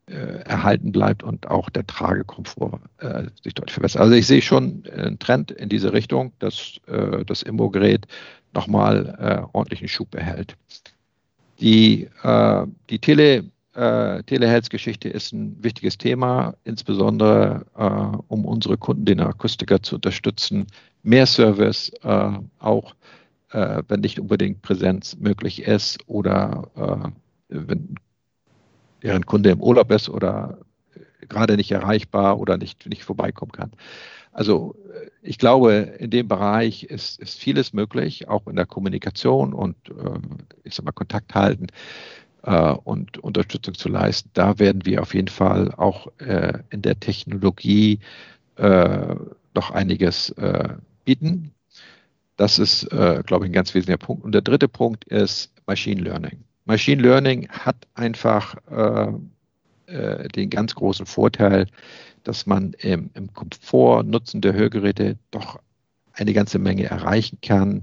Speaker 3: äh, erhalten bleibt und auch der Tragekomfort äh, sich deutlich verbessert. Also ich sehe schon einen Trend in diese Richtung, dass äh, das Immo-Gerät nochmal äh, ordentlichen Schub erhält. Die, äh, die Tele, äh, Telehealth-Geschichte ist ein wichtiges Thema, insbesondere äh, um unsere Kunden, den Akustiker zu unterstützen. Mehr Service, äh, auch äh, wenn nicht unbedingt Präsenz möglich ist oder äh, wenn deren Kunde im Urlaub ist oder gerade nicht erreichbar oder nicht, nicht vorbeikommen kann. Also äh, ich glaube, in dem Bereich ist, ist vieles möglich, auch in der Kommunikation und ich sag mal Kontakt halten äh, und Unterstützung zu leisten. Da werden wir auf jeden Fall auch äh, in der Technologie äh, noch einiges äh, bieten. Das ist, glaube ich, ein ganz wesentlicher Punkt. Und der dritte Punkt ist Machine Learning. Machine Learning hat einfach äh, äh, den ganz großen Vorteil, dass man im, im Komfort Nutzen der Hörgeräte doch eine ganze Menge erreichen kann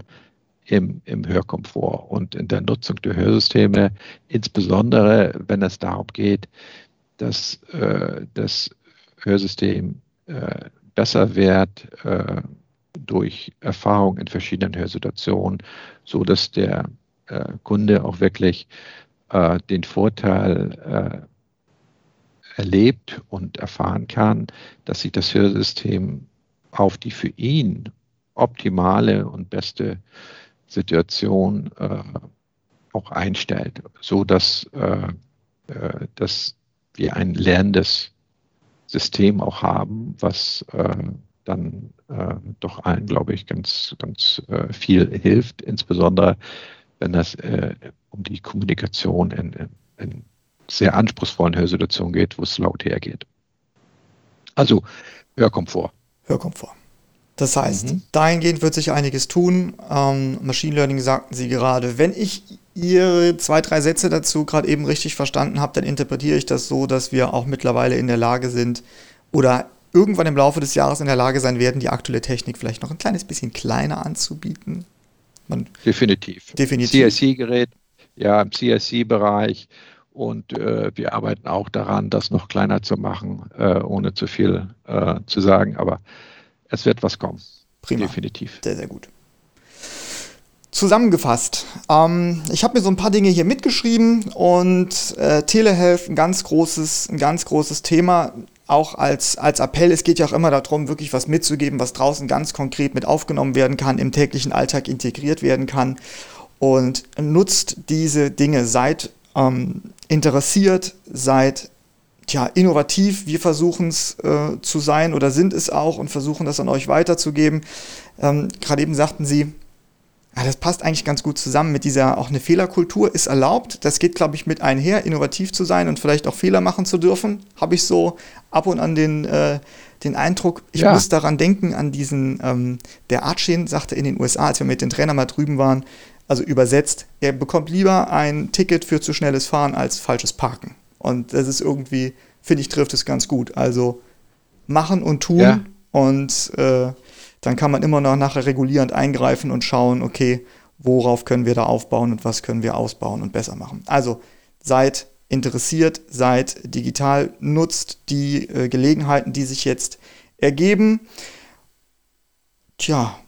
Speaker 3: im, im Hörkomfort und in der Nutzung der Hörsysteme, insbesondere wenn es darum geht, dass äh, das Hörsystem äh, besser wird äh, durch Erfahrung in verschiedenen Hörsituationen, so dass der äh, Kunde auch wirklich äh, den Vorteil äh, erlebt und erfahren kann, dass sich das Hörsystem auf die für ihn optimale und beste Situation äh, auch einstellt, so dass, äh, äh, dass wir ein lernendes System auch haben, was dann doch allen, glaube ich, ganz, ganz viel hilft, insbesondere wenn es äh, um die Kommunikation in, in, in, sehr anspruchsvollen Hörsituationen geht, wo es laut hergeht. Also Hörkomfort.
Speaker 2: Hörkomfort. Das heißt, mhm. dahingehend wird sich einiges tun. Ähm, Machine Learning sagten Sie gerade. Wenn ich Ihre zwei, drei Sätze dazu gerade eben richtig verstanden habe, dann interpretiere ich das so, dass wir auch mittlerweile in der Lage sind oder irgendwann im Laufe des Jahres in der Lage sein werden, die aktuelle Technik vielleicht noch ein kleines bisschen kleiner anzubieten.
Speaker 3: Man definitiv.
Speaker 2: Definitiv.
Speaker 3: CSC-Gerät, ja, im CSC-Bereich. Und äh, wir arbeiten auch daran, das noch kleiner zu machen, äh, ohne zu viel äh, zu sagen. Aber es wird was kommen.
Speaker 2: Prima. Definitiv. Sehr, sehr gut. Zusammengefasst, ähm, ich habe mir so ein paar Dinge hier mitgeschrieben und äh, Telehealth ein ganz großes, ein ganz großes Thema auch als, als Appell, es geht ja auch immer darum, wirklich was mitzugeben, was draußen ganz konkret mit aufgenommen werden kann, im täglichen Alltag integriert werden kann. Und nutzt diese Dinge, seid ähm, interessiert, seid tja, innovativ. Wir versuchen es äh, zu sein oder sind es auch und versuchen das an euch weiterzugeben. Ähm, Gerade eben sagten Sie, ja, das passt eigentlich ganz gut zusammen mit dieser, auch eine Fehlerkultur ist erlaubt. Das geht, glaube ich, mit einher, innovativ zu sein und vielleicht auch Fehler machen zu dürfen. Habe ich so ab und an den, äh, den Eindruck, ich ja. muss daran denken, an diesen, ähm, der Archin sagte in den USA, als wir mit den Trainern mal drüben waren, also übersetzt, er bekommt lieber ein Ticket für zu schnelles Fahren als falsches Parken. Und das ist irgendwie, finde ich, trifft es ganz gut. Also machen und tun ja. und äh, dann kann man immer noch nachher regulierend eingreifen und schauen, okay, worauf können wir da aufbauen und was können wir ausbauen und besser machen. Also seid interessiert, seid digital, nutzt die äh, Gelegenheiten, die sich jetzt ergeben. Tja.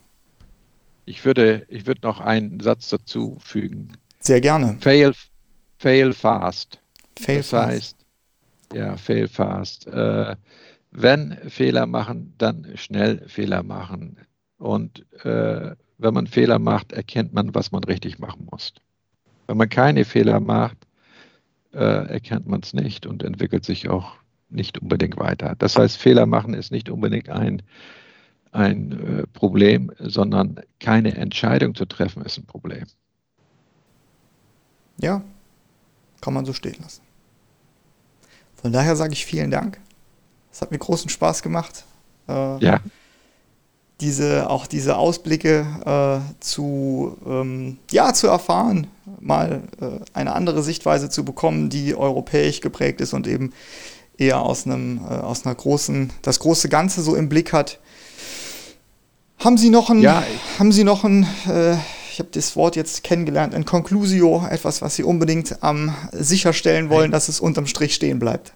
Speaker 3: Ich würde, ich würde noch einen Satz dazu fügen.
Speaker 2: Sehr gerne.
Speaker 3: Fail, fail fast.
Speaker 2: Fail das fast. heißt,
Speaker 3: ja, fail fast. Äh, wenn Fehler machen, dann schnell Fehler machen. Und äh, wenn man Fehler macht, erkennt man, was man richtig machen muss. Wenn man keine Fehler macht, äh, erkennt man es nicht und entwickelt sich auch nicht unbedingt weiter. Das heißt, Fehler machen ist nicht unbedingt ein, ein äh, Problem, sondern keine Entscheidung zu treffen ist ein Problem.
Speaker 2: Ja, kann man so stehen lassen. Von daher sage ich vielen Dank. Es hat mir großen Spaß gemacht.
Speaker 3: Äh, ja.
Speaker 2: Diese, auch diese Ausblicke äh, zu, ähm, ja, zu erfahren, mal äh, eine andere Sichtweise zu bekommen, die europäisch geprägt ist und eben eher aus einem, äh, aus einer großen, das große Ganze so im Blick hat. Haben Sie noch ein, ja, haben Sie noch ein, äh, ich habe das Wort jetzt kennengelernt, ein Conclusio, etwas, was Sie unbedingt ähm, sicherstellen wollen, ein, dass es unterm Strich stehen bleibt?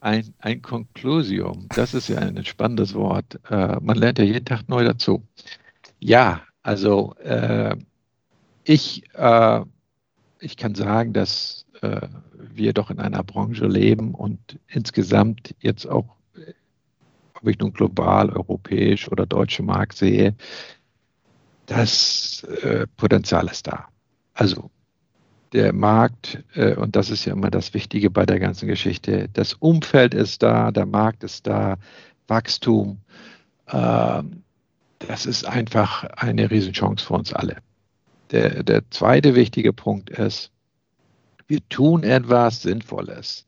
Speaker 3: Ein, ein Conclusium, das ist ja ein spannendes Wort. Äh, man lernt ja jeden Tag neu dazu. Ja, also äh, ich, äh, ich kann sagen, dass äh, wir doch in einer Branche leben und insgesamt jetzt auch, ob ich nun global, europäisch oder deutsche Markt sehe, das äh, Potenzial ist da. Also der Markt, äh, und das ist ja immer das Wichtige bei der ganzen Geschichte, das Umfeld ist da, der Markt ist da, Wachstum, äh, das ist einfach eine Riesenchance für uns alle. Der, der zweite wichtige Punkt ist, wir tun etwas Sinnvolles.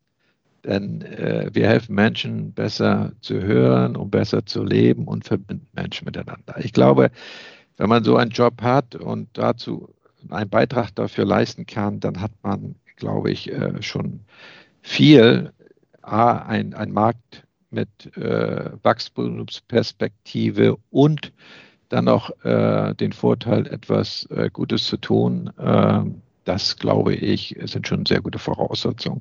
Speaker 3: Denn äh, wir helfen Menschen besser zu hören und besser zu leben und verbinden Menschen miteinander. Ich glaube, wenn man so einen Job hat und dazu einen Beitrag dafür leisten kann, dann hat man, glaube ich, äh, schon viel. A, ein, ein Markt mit äh, Wachstumsperspektive und dann auch äh, den Vorteil, etwas äh, Gutes zu tun. Ähm, das, glaube ich, sind schon sehr gute Voraussetzungen.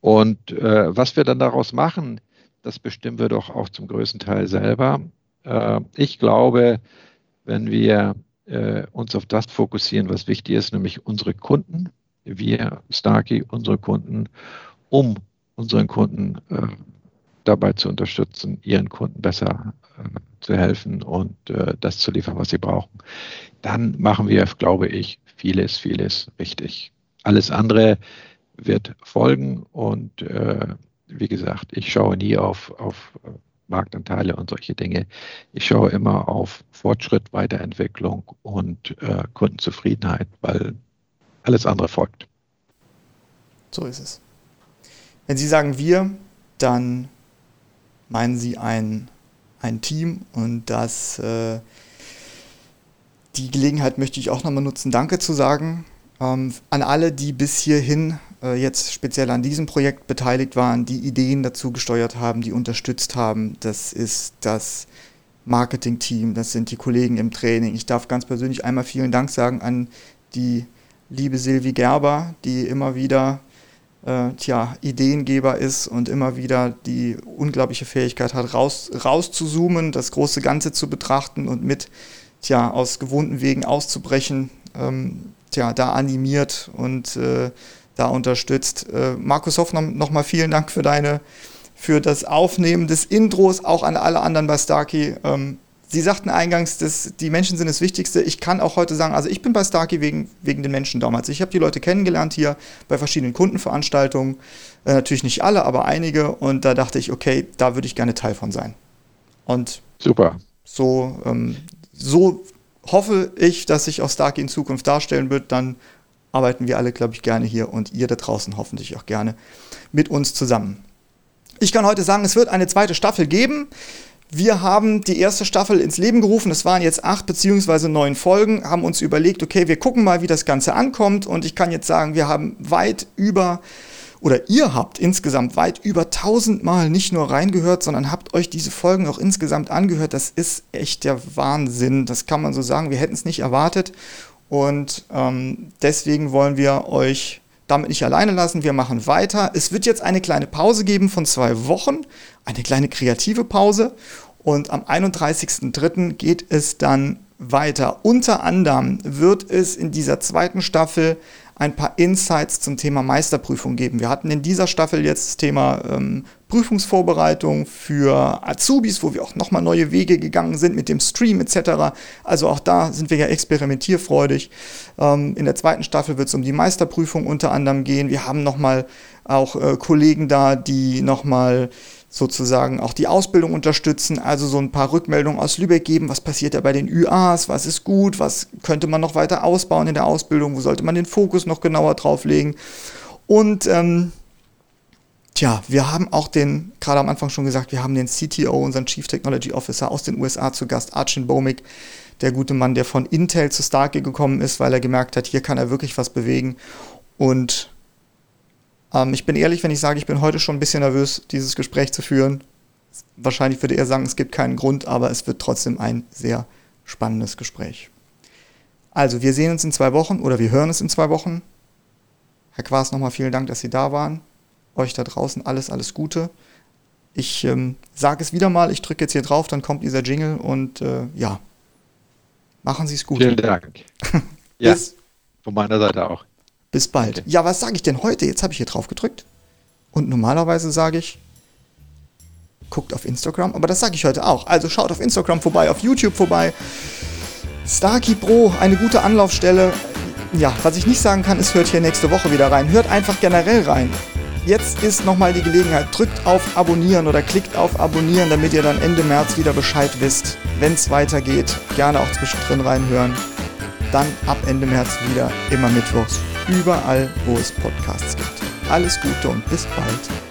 Speaker 3: Und äh, was wir dann daraus machen, das bestimmen wir doch auch zum größten Teil selber. Äh, ich glaube, wenn wir äh, uns auf das fokussieren, was wichtig ist, nämlich unsere Kunden, wir, Starkey, unsere Kunden, um unseren Kunden äh, dabei zu unterstützen, ihren Kunden besser äh, zu helfen und äh, das zu liefern, was sie brauchen, dann machen wir, glaube ich, vieles, vieles richtig. Alles andere wird folgen und äh, wie gesagt, ich schaue nie auf, auf Marktanteile und solche Dinge. Ich schaue immer auf Fortschritt, Weiterentwicklung und äh, Kundenzufriedenheit, weil alles andere folgt.
Speaker 2: So ist es. Wenn Sie sagen wir, dann meinen Sie ein, ein Team und das äh, die Gelegenheit möchte ich auch nochmal nutzen, Danke zu sagen ähm, an alle, die bis hierhin äh, jetzt speziell an diesem Projekt beteiligt waren, die Ideen dazu gesteuert haben, die unterstützt haben. Das ist das Marketing-Team, das sind die Kollegen im Training. Ich darf ganz persönlich einmal vielen Dank sagen an die liebe Silvi Gerber, die immer wieder äh, tja, Ideengeber ist und immer wieder die unglaubliche Fähigkeit hat, raus, raus das große Ganze zu betrachten und mit tja, aus gewohnten Wegen auszubrechen, ähm, tja, da animiert und äh, da unterstützt. Äh, Markus Hoff, nochmal vielen Dank für deine, für das Aufnehmen des Intros, auch an alle anderen bei Starkey. Ähm, Sie sagten eingangs, dass die Menschen sind das Wichtigste. Ich kann auch heute sagen, also ich bin bei Starkey wegen, wegen den Menschen damals. Ich habe die Leute kennengelernt hier bei verschiedenen Kundenveranstaltungen. Äh, natürlich nicht alle, aber einige. Und da dachte ich, okay, da würde ich gerne Teil von sein. Und
Speaker 3: super.
Speaker 2: So, ähm, so hoffe ich, dass sich auch Starkey in Zukunft darstellen wird. Dann arbeiten wir alle, glaube ich, gerne hier und ihr da draußen hoffentlich auch gerne mit uns zusammen. Ich kann heute sagen, es wird eine zweite Staffel geben. Wir haben die erste Staffel ins Leben gerufen. Es waren jetzt acht beziehungsweise neun Folgen, haben uns überlegt, okay, wir gucken mal, wie das Ganze ankommt. Und ich kann jetzt sagen, wir haben weit über oder ihr habt insgesamt weit über tausendmal nicht nur reingehört, sondern habt euch diese Folgen auch insgesamt angehört. Das ist echt der Wahnsinn. Das kann man so sagen. Wir hätten es nicht erwartet. Und ähm, deswegen wollen wir euch damit nicht alleine lassen. Wir machen weiter. Es wird jetzt eine kleine Pause geben von zwei Wochen, eine kleine kreative Pause. Und am 31.03. geht es dann weiter. Unter anderem wird es in dieser zweiten Staffel ein paar Insights zum Thema Meisterprüfung geben. Wir hatten in dieser Staffel jetzt das Thema ähm, Prüfungsvorbereitung für Azubis, wo wir auch nochmal neue Wege gegangen sind mit dem Stream etc. Also auch da sind wir ja experimentierfreudig. Ähm, in der zweiten Staffel wird es um die Meisterprüfung unter anderem gehen. Wir haben nochmal auch äh, Kollegen da, die nochmal sozusagen auch die Ausbildung unterstützen, also so ein paar Rückmeldungen aus Lübeck geben, was passiert da bei den UAs, was ist gut, was könnte man noch weiter ausbauen in der Ausbildung, wo sollte man den Fokus noch genauer drauf legen. Und ähm, tja, wir haben auch den, gerade am Anfang schon gesagt, wir haben den CTO, unseren Chief Technology Officer aus den USA zu Gast, Archie Bomik, der gute Mann, der von Intel zu Starkey gekommen ist, weil er gemerkt hat, hier kann er wirklich was bewegen. Und ähm, ich bin ehrlich, wenn ich sage, ich bin heute schon ein bisschen nervös, dieses Gespräch zu führen. Wahrscheinlich würde er sagen, es gibt keinen Grund, aber es wird trotzdem ein sehr spannendes Gespräch. Also, wir sehen uns in zwei Wochen oder wir hören es in zwei Wochen. Herr Quaas, nochmal vielen Dank, dass Sie da waren. Euch da draußen alles, alles Gute. Ich ähm, sage es wieder mal, ich drücke jetzt hier drauf, dann kommt dieser Jingle und äh, ja, machen Sie es gut.
Speaker 3: Vielen Dank. ja, von meiner Seite auch.
Speaker 2: Bis bald. Okay. Ja, was sage ich denn heute? Jetzt habe ich hier drauf gedrückt. Und normalerweise sage ich, guckt auf Instagram, aber das sage ich heute auch. Also schaut auf Instagram vorbei, auf YouTube vorbei. Starkey Pro, eine gute Anlaufstelle. Ja, was ich nicht sagen kann, ist, hört hier nächste Woche wieder rein. Hört einfach generell rein. Jetzt ist nochmal die Gelegenheit. Drückt auf Abonnieren oder klickt auf Abonnieren, damit ihr dann Ende März wieder Bescheid wisst, wenn es weitergeht. Gerne auch zwischendrin reinhören. Dann ab Ende März wieder, immer mittwochs überall, wo es Podcasts gibt. Alles Gute und bis bald.